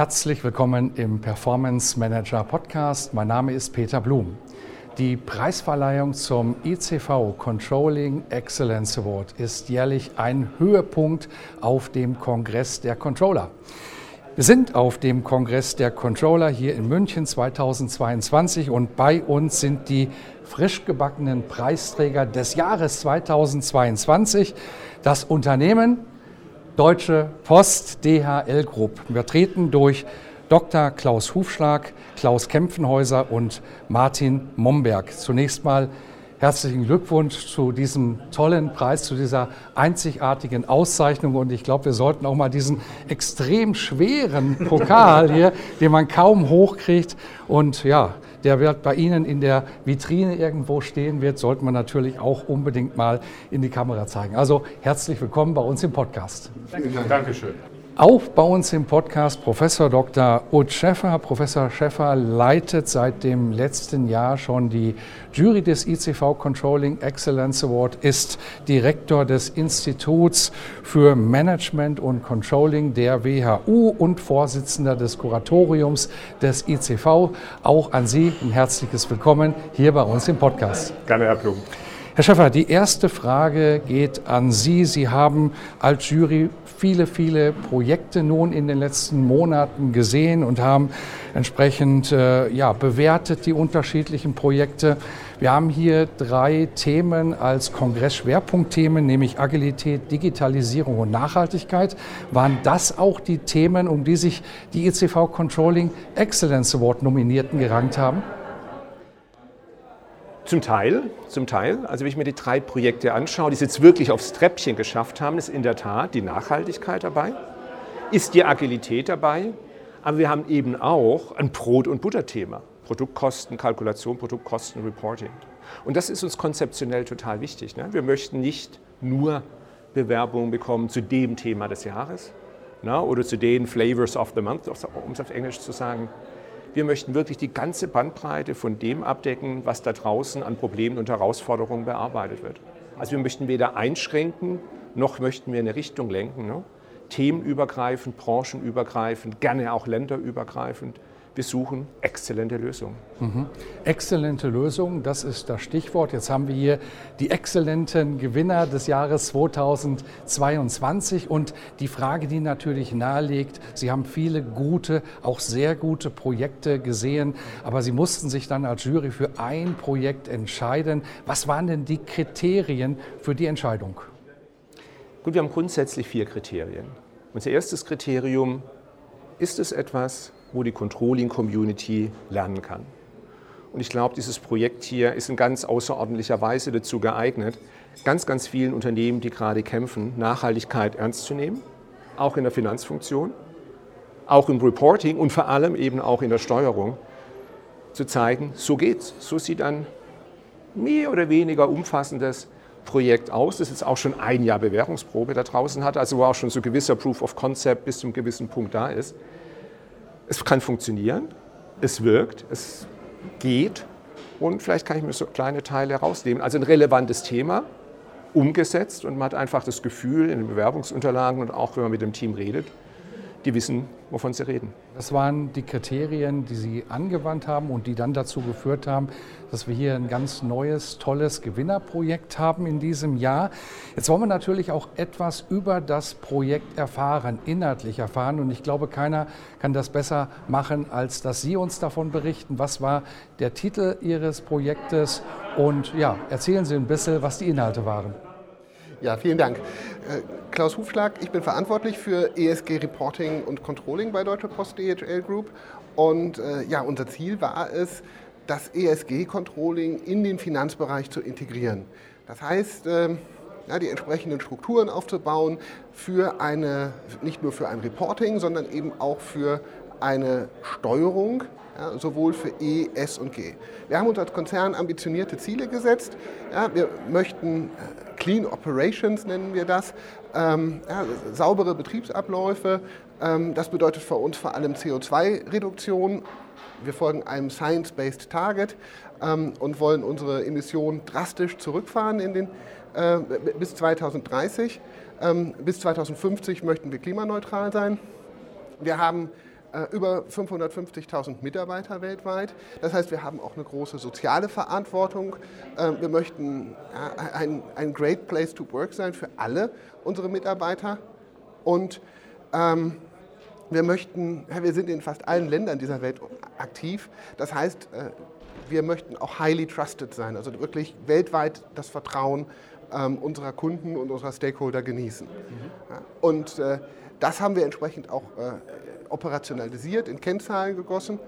Herzlich willkommen im Performance Manager Podcast. Mein Name ist Peter Blum. Die Preisverleihung zum ICV Controlling Excellence Award ist jährlich ein Höhepunkt auf dem Kongress der Controller. Wir sind auf dem Kongress der Controller hier in München 2022 und bei uns sind die frisch gebackenen Preisträger des Jahres 2022. Das Unternehmen Deutsche Post DHL Group, vertreten durch Dr. Klaus Hufschlag, Klaus Kempfenhäuser und Martin Momberg. Zunächst mal herzlichen Glückwunsch zu diesem tollen Preis, zu dieser einzigartigen Auszeichnung. Und ich glaube, wir sollten auch mal diesen extrem schweren Pokal hier, den man kaum hochkriegt und ja, der wird bei Ihnen in der Vitrine irgendwo stehen wird, sollte man natürlich auch unbedingt mal in die Kamera zeigen. Also herzlich willkommen bei uns im Podcast. Dankeschön. Auch bei uns im Podcast Professor Dr. Ut Schäffer. Professor Schäffer leitet seit dem letzten Jahr schon die Jury des ICV Controlling Excellence Award, ist Direktor des Instituts für Management und Controlling der WHU und Vorsitzender des Kuratoriums des ICV. Auch an Sie ein herzliches Willkommen hier bei uns im Podcast. Gerne, Herr Blum. Herr Schäffer, die erste Frage geht an Sie. Sie haben als Jury viele, viele Projekte nun in den letzten Monaten gesehen und haben entsprechend äh, ja, bewertet die unterschiedlichen Projekte. Wir haben hier drei Themen als Kongress-Schwerpunktthemen, nämlich Agilität, Digitalisierung und Nachhaltigkeit. Waren das auch die Themen, um die sich die ECV Controlling Excellence Award Nominierten gerankt haben? Zum Teil, zum Teil. Also wenn ich mir die drei Projekte anschaue, die es jetzt wirklich aufs Treppchen geschafft haben, ist in der Tat die Nachhaltigkeit dabei, ist die Agilität dabei, aber wir haben eben auch ein Brot- und Butterthema. Produktkostenkalkulation, Produktkostenreporting. Und das ist uns konzeptionell total wichtig. Ne? Wir möchten nicht nur Bewerbungen bekommen zu dem Thema des Jahres ne? oder zu den Flavors of the Month, um es auf Englisch zu sagen, wir möchten wirklich die ganze Bandbreite von dem abdecken, was da draußen an Problemen und Herausforderungen bearbeitet wird. Also wir möchten weder einschränken, noch möchten wir eine Richtung lenken. Ne? Themenübergreifend, branchenübergreifend, gerne auch länderübergreifend wir suchen exzellente Lösungen. Mhm. Exzellente Lösungen, das ist das Stichwort. Jetzt haben wir hier die exzellenten Gewinner des Jahres 2022 und die Frage, die natürlich nahelegt, Sie haben viele gute, auch sehr gute Projekte gesehen, aber Sie mussten sich dann als Jury für ein Projekt entscheiden. Was waren denn die Kriterien für die Entscheidung? Gut, wir haben grundsätzlich vier Kriterien. Unser erstes Kriterium, ist es etwas, wo die Controlling-Community lernen kann. Und ich glaube, dieses Projekt hier ist in ganz außerordentlicher Weise dazu geeignet, ganz, ganz vielen Unternehmen, die gerade kämpfen, Nachhaltigkeit ernst zu nehmen, auch in der Finanzfunktion, auch im Reporting und vor allem eben auch in der Steuerung, zu zeigen, so geht's. So sieht ein mehr oder weniger umfassendes Projekt aus, das jetzt auch schon ein Jahr Bewährungsprobe da draußen hat, also wo auch schon so gewisser Proof of Concept bis zu einem gewissen Punkt da ist. Es kann funktionieren, es wirkt, es geht. Und vielleicht kann ich mir so kleine Teile herausnehmen. Also ein relevantes Thema, umgesetzt. Und man hat einfach das Gefühl in den Bewerbungsunterlagen und auch wenn man mit dem Team redet, die wissen, wovon sie reden. Das waren die Kriterien, die Sie angewandt haben und die dann dazu geführt haben, dass wir hier ein ganz neues, tolles Gewinnerprojekt haben in diesem Jahr. Jetzt wollen wir natürlich auch etwas über das Projekt erfahren, inhaltlich erfahren. Und ich glaube, keiner kann das besser machen, als dass Sie uns davon berichten. Was war der Titel Ihres Projektes? Und ja, erzählen Sie ein bisschen, was die Inhalte waren. Ja, vielen Dank. Äh, Klaus Hufschlag, ich bin verantwortlich für ESG Reporting und Controlling bei Deutsche Post DHL Group. Und äh, ja, unser Ziel war es, das ESG-Controlling in den Finanzbereich zu integrieren. Das heißt, äh, ja, die entsprechenden Strukturen aufzubauen für eine, nicht nur für ein Reporting, sondern eben auch für eine Steuerung, ja, sowohl für E, S und G. Wir haben uns als Konzern ambitionierte Ziele gesetzt. Ja, wir möchten äh, Clean Operations nennen wir das, ähm, ja, saubere Betriebsabläufe. Ähm, das bedeutet für uns vor allem CO2-Reduktion. Wir folgen einem Science-Based Target ähm, und wollen unsere Emissionen drastisch zurückfahren in den, äh, bis 2030. Ähm, bis 2050 möchten wir klimaneutral sein. Wir haben über 550.000 Mitarbeiter weltweit. Das heißt, wir haben auch eine große soziale Verantwortung. Ähm, wir möchten ein, ein Great Place to Work sein für alle unsere Mitarbeiter. Und ähm, wir möchten, wir sind in fast allen Ländern dieser Welt aktiv. Das heißt, äh, wir möchten auch highly trusted sein, also wirklich weltweit das Vertrauen ähm, unserer Kunden und unserer Stakeholder genießen. Mhm. Und äh, das haben wir entsprechend auch operationalisiert, in Kennzahlen gegossen.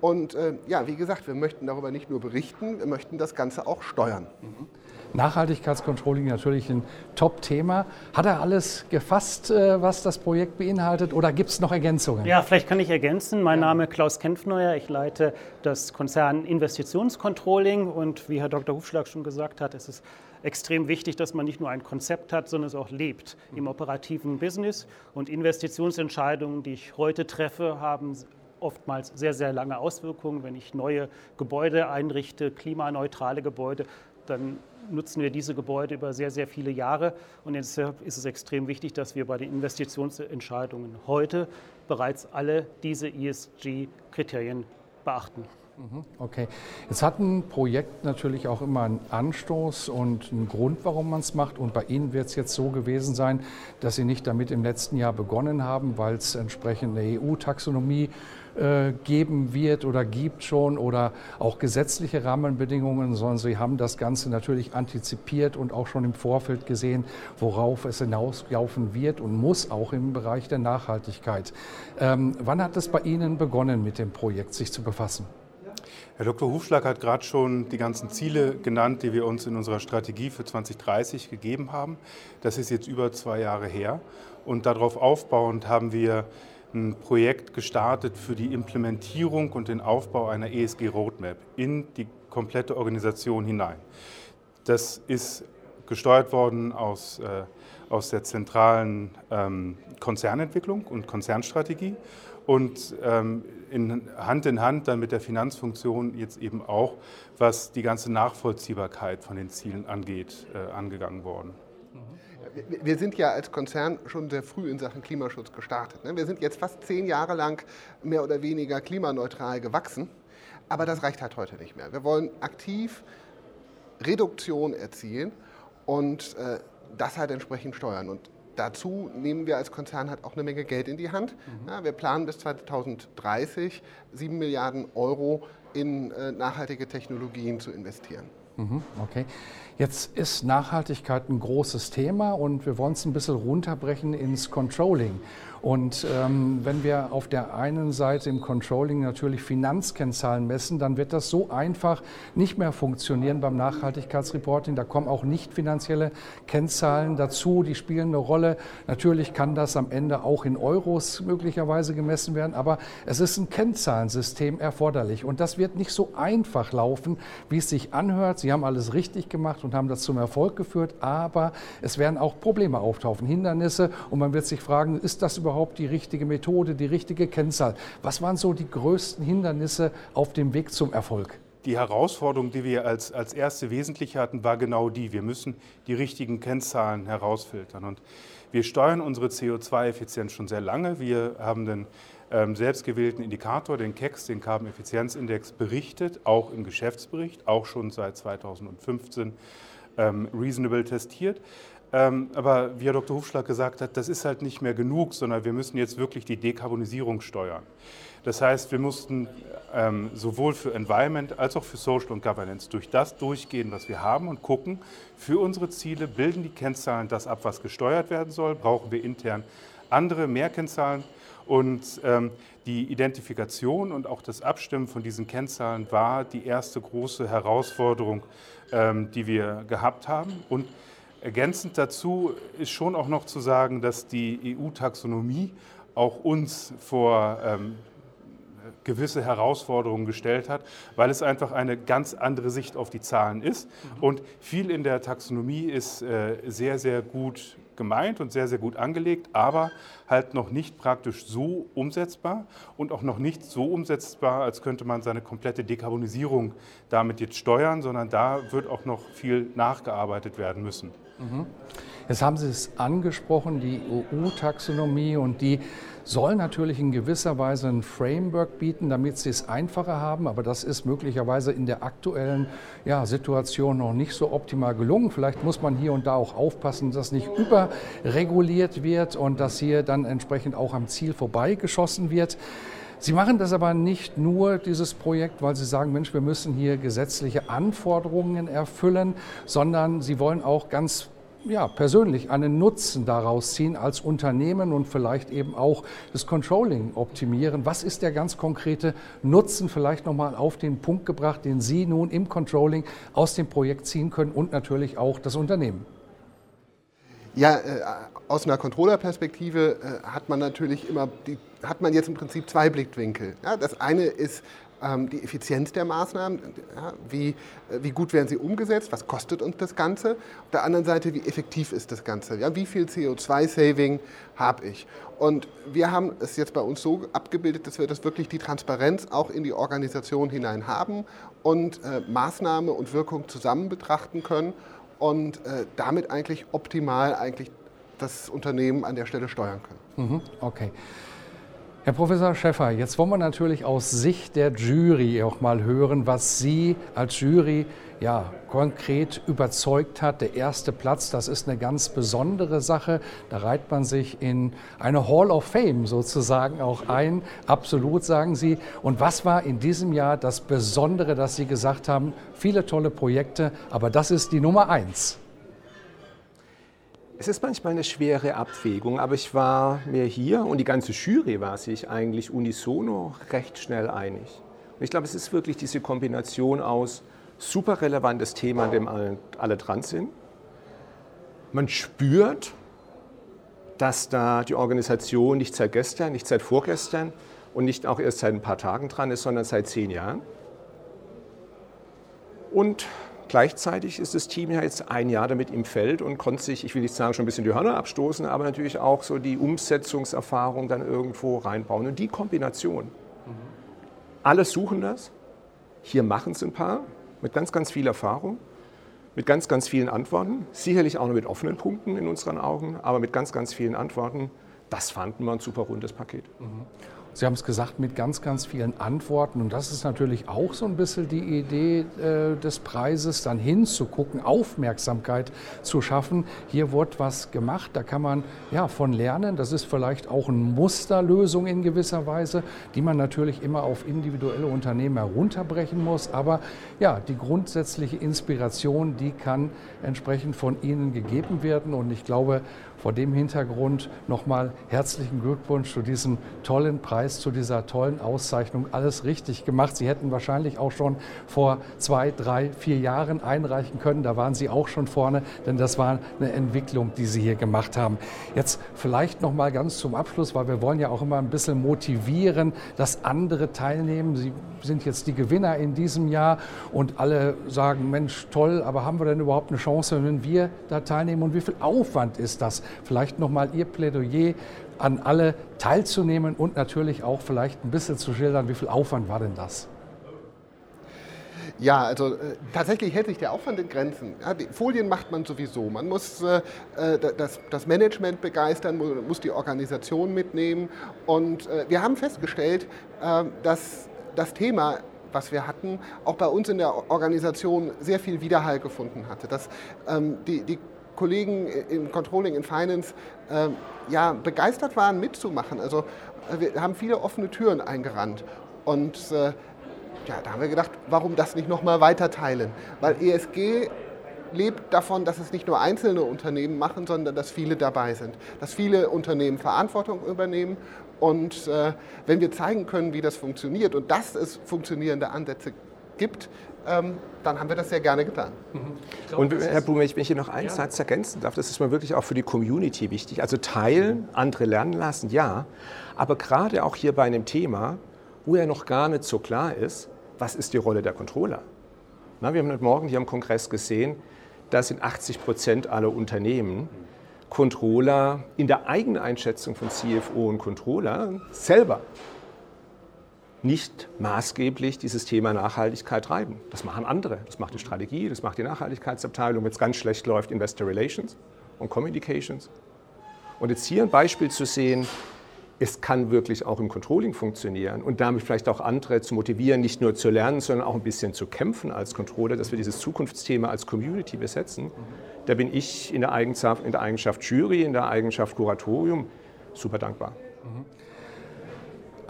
Und äh, ja, wie gesagt, wir möchten darüber nicht nur berichten, wir möchten das Ganze auch steuern. Mhm. Nachhaltigkeitscontrolling natürlich ein Top-Thema. Hat er alles gefasst, äh, was das Projekt beinhaltet oder gibt es noch Ergänzungen? Ja, vielleicht kann ich ergänzen. Mein Name ist Klaus Kempfneuer. Ich leite das Konzern Investitionscontrolling und wie Herr Dr. Hufschlag schon gesagt hat, ist es extrem wichtig, dass man nicht nur ein Konzept hat, sondern es auch lebt im operativen Business. Und Investitionsentscheidungen, die ich heute treffe, haben oftmals sehr, sehr lange Auswirkungen. Wenn ich neue Gebäude einrichte, klimaneutrale Gebäude, dann nutzen wir diese Gebäude über sehr, sehr viele Jahre. Und deshalb ist es extrem wichtig, dass wir bei den Investitionsentscheidungen heute bereits alle diese ESG-Kriterien beachten. Mhm, okay. Jetzt hat ein Projekt natürlich auch immer einen Anstoß und einen Grund, warum man es macht. Und bei Ihnen wird es jetzt so gewesen sein, dass Sie nicht damit im letzten Jahr begonnen haben, weil es entsprechende EU-Taxonomie äh, geben wird oder gibt schon oder auch gesetzliche Rahmenbedingungen, sondern Sie haben das Ganze natürlich antizipiert und auch schon im Vorfeld gesehen, worauf es hinauslaufen wird und muss auch im Bereich der Nachhaltigkeit. Ähm, wann hat es bei Ihnen begonnen, mit dem Projekt sich zu befassen? Herr Dr. Hufschlag hat gerade schon die ganzen Ziele genannt, die wir uns in unserer Strategie für 2030 gegeben haben. Das ist jetzt über zwei Jahre her. Und darauf aufbauend haben wir ein Projekt gestartet für die Implementierung und den Aufbau einer ESG-Roadmap in die komplette Organisation hinein. Das ist gesteuert worden aus, äh, aus der zentralen ähm, Konzernentwicklung und Konzernstrategie und ähm, in Hand in Hand dann mit der Finanzfunktion jetzt eben auch, was die ganze Nachvollziehbarkeit von den Zielen angeht, äh, angegangen worden. Wir sind ja als Konzern schon sehr früh in Sachen Klimaschutz gestartet. Ne? Wir sind jetzt fast zehn Jahre lang mehr oder weniger klimaneutral gewachsen, aber das reicht halt heute nicht mehr. Wir wollen aktiv Reduktion erzielen und äh, das halt entsprechend steuern. Und dazu nehmen wir als Konzern halt auch eine Menge Geld in die Hand. Mhm. Ja, wir planen bis 2030 7 Milliarden Euro in äh, nachhaltige Technologien zu investieren. Mhm, okay. Jetzt ist Nachhaltigkeit ein großes Thema und wir wollen es ein bisschen runterbrechen ins Controlling. Und ähm, wenn wir auf der einen Seite im Controlling natürlich Finanzkennzahlen messen, dann wird das so einfach nicht mehr funktionieren beim Nachhaltigkeitsreporting. Da kommen auch nicht finanzielle Kennzahlen dazu, die spielen eine Rolle. Natürlich kann das am Ende auch in Euros möglicherweise gemessen werden, aber es ist ein Kennzahlensystem erforderlich. Und das wird nicht so einfach laufen, wie es sich anhört. Sie haben alles richtig gemacht und haben das zum Erfolg geführt, aber es werden auch Probleme auftauchen, Hindernisse und man wird sich fragen, ist das überhaupt die richtige Methode, die richtige Kennzahl? Was waren so die größten Hindernisse auf dem Weg zum Erfolg? Die Herausforderung, die wir als, als erste wesentlich hatten, war genau die. Wir müssen die richtigen Kennzahlen herausfiltern. Und wir steuern unsere CO2-Effizienz schon sehr lange. Wir haben den selbstgewählten Indikator, den KEX, den Carbon Effizienzindex, berichtet, auch im Geschäftsbericht, auch schon seit 2015 ähm, reasonable testiert. Ähm, aber wie Herr Dr. Hufschlag gesagt hat, das ist halt nicht mehr genug, sondern wir müssen jetzt wirklich die Dekarbonisierung steuern. Das heißt, wir mussten ähm, sowohl für Environment als auch für Social und Governance durch das durchgehen, was wir haben und gucken, für unsere Ziele bilden die Kennzahlen das ab, was gesteuert werden soll, brauchen wir intern andere mehr Kennzahlen Und ähm, die Identifikation und auch das Abstimmen von diesen Kennzahlen war die erste große Herausforderung, ähm, die wir gehabt haben. Und ergänzend dazu ist schon auch noch zu sagen, dass die EU-Taxonomie auch uns vor ähm, gewisse Herausforderungen gestellt hat, weil es einfach eine ganz andere Sicht auf die Zahlen ist. Mhm. Und viel in der Taxonomie ist äh, sehr, sehr gut gemeint und sehr, sehr gut angelegt, aber halt noch nicht praktisch so umsetzbar und auch noch nicht so umsetzbar, als könnte man seine komplette Dekarbonisierung damit jetzt steuern, sondern da wird auch noch viel nachgearbeitet werden müssen. Mhm. Jetzt haben Sie es angesprochen, die EU-Taxonomie und die soll natürlich in gewisser Weise ein Framework bieten, damit sie es einfacher haben. Aber das ist möglicherweise in der aktuellen ja, Situation noch nicht so optimal gelungen. Vielleicht muss man hier und da auch aufpassen, dass nicht überreguliert wird und dass hier dann entsprechend auch am Ziel vorbeigeschossen wird. Sie machen das aber nicht nur, dieses Projekt, weil Sie sagen, Mensch, wir müssen hier gesetzliche Anforderungen erfüllen, sondern Sie wollen auch ganz ja, persönlich einen Nutzen daraus ziehen als Unternehmen und vielleicht eben auch das Controlling optimieren. Was ist der ganz konkrete Nutzen vielleicht nochmal auf den Punkt gebracht, den Sie nun im Controlling aus dem Projekt ziehen können und natürlich auch das Unternehmen? Ja, äh, aus einer Controller-Perspektive äh, hat man natürlich immer die, hat man jetzt im Prinzip zwei Blickwinkel. Ja, das eine ist ähm, die Effizienz der Maßnahmen, ja, wie, äh, wie gut werden sie umgesetzt, was kostet uns das Ganze. Auf der anderen Seite, wie effektiv ist das Ganze, ja, wie viel CO2-Saving habe ich. Und wir haben es jetzt bei uns so abgebildet, dass wir das wirklich die Transparenz auch in die Organisation hinein haben und äh, Maßnahme und Wirkung zusammen betrachten können und äh, damit eigentlich optimal eigentlich das Unternehmen an der Stelle steuern können. Mhm, okay. Herr Professor Schäffer, jetzt wollen wir natürlich aus Sicht der Jury auch mal hören, was Sie als Jury ja, konkret überzeugt hat. Der erste Platz, das ist eine ganz besondere Sache. Da reiht man sich in eine Hall of Fame sozusagen auch ein. Absolut, sagen Sie. Und was war in diesem Jahr das Besondere, dass Sie gesagt haben, viele tolle Projekte, aber das ist die Nummer eins? Es ist manchmal eine schwere Abwägung, aber ich war mir hier und die ganze Jury war sich eigentlich unisono recht schnell einig. Und ich glaube, es ist wirklich diese Kombination aus super relevantes Thema, an dem alle, alle dran sind. Man spürt, dass da die Organisation nicht seit gestern, nicht seit vorgestern und nicht auch erst seit ein paar Tagen dran ist, sondern seit zehn Jahren. Und Gleichzeitig ist das Team ja jetzt ein Jahr damit im Feld und konnte sich, ich will nicht sagen, schon ein bisschen die Hörner abstoßen, aber natürlich auch so die Umsetzungserfahrung dann irgendwo reinbauen. Und die Kombination, mhm. alle suchen das, hier machen es ein paar mit ganz, ganz viel Erfahrung, mit ganz, ganz vielen Antworten, sicherlich auch nur mit offenen Punkten in unseren Augen, aber mit ganz, ganz vielen Antworten. Das fanden wir ein super rundes Paket. Mhm. Sie haben es gesagt, mit ganz, ganz vielen Antworten. Und das ist natürlich auch so ein bisschen die Idee äh, des Preises, dann hinzugucken, Aufmerksamkeit zu schaffen. Hier wird was gemacht, da kann man ja von lernen. Das ist vielleicht auch eine Musterlösung in gewisser Weise, die man natürlich immer auf individuelle Unternehmen herunterbrechen muss. Aber ja, die grundsätzliche Inspiration, die kann entsprechend von Ihnen gegeben werden. Und ich glaube, vor dem Hintergrund nochmal herzlichen Glückwunsch zu diesem tollen Preis, zu dieser tollen Auszeichnung. Alles richtig gemacht. Sie hätten wahrscheinlich auch schon vor zwei, drei, vier Jahren einreichen können. Da waren Sie auch schon vorne, denn das war eine Entwicklung, die Sie hier gemacht haben. Jetzt vielleicht nochmal ganz zum Abschluss, weil wir wollen ja auch immer ein bisschen motivieren, dass andere teilnehmen. Sie sind jetzt die Gewinner in diesem Jahr und alle sagen, Mensch, toll, aber haben wir denn überhaupt eine Chance, wenn wir da teilnehmen und wie viel Aufwand ist das? Vielleicht nochmal Ihr Plädoyer an alle teilzunehmen und natürlich auch vielleicht ein bisschen zu schildern, wie viel Aufwand war denn das? Ja, also äh, tatsächlich hält sich der Aufwand in Grenzen. Ja, Folien macht man sowieso. Man muss äh, äh das, das, Management begeistern, muss die Organisation mitnehmen. Und äh, wir haben festgestellt, äh, dass das Thema was wir hatten, auch bei uns in der Organisation sehr viel Widerhall gefunden hatte. Dass ähm, die, die Kollegen im Controlling, in Finance äh, ja, begeistert waren, mitzumachen. Also äh, wir haben viele offene Türen eingerannt. Und äh, ja, da haben wir gedacht, warum das nicht nochmal weiter teilen? Weil ESG lebt davon, dass es nicht nur einzelne Unternehmen machen, sondern dass viele dabei sind. Dass viele Unternehmen Verantwortung übernehmen Und äh, wenn wir zeigen können, wie das funktioniert und dass es funktionierende Ansätze gibt, dann haben wir das sehr gerne getan. Mhm. Und Herr Blume, wenn ich hier noch einen ja. Satz ergänzen darf, das ist mir wirklich auch für die Community wichtig. Also teilen, andere lernen lassen, ja. Aber gerade auch hier bei einem Thema, wo ja noch gar nicht so klar ist, was ist die Rolle der Controller? Na, wir haben heute Morgen hier am Kongress gesehen, dass in 80 Prozent aller Unternehmen Controller in der Eigeneinschätzung von CFO und Controller selber nicht maßgeblich dieses Thema Nachhaltigkeit treiben. Das machen andere. Das macht die Strategie, das macht die Nachhaltigkeitsabteilung, wenn es ganz schlecht läuft, Investor Relations und Communications. Und jetzt hier ein Beispiel zu sehen, es kann wirklich auch im Controlling funktionieren und damit vielleicht auch andere zu motivieren, nicht nur zu lernen, sondern auch ein bisschen zu kämpfen als Controller, dass wir dieses Zukunftsthema als Community besetzen. Da bin ich in der Eigenschaft, in der Eigenschaft Jury, in der Eigenschaft Kuratorium super dankbar. Mhm.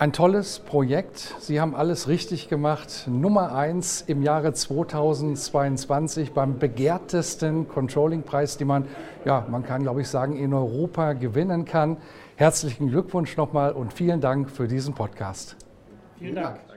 Ein tolles Projekt. Sie haben alles richtig gemacht. Nummer eins im Jahre 2022 beim begehrtesten Controlling-Preis, den man, ja, man kann glaube ich sagen, in Europa gewinnen kann. Herzlichen Glückwunsch nochmal und vielen Dank für diesen Podcast. Vielen Dank.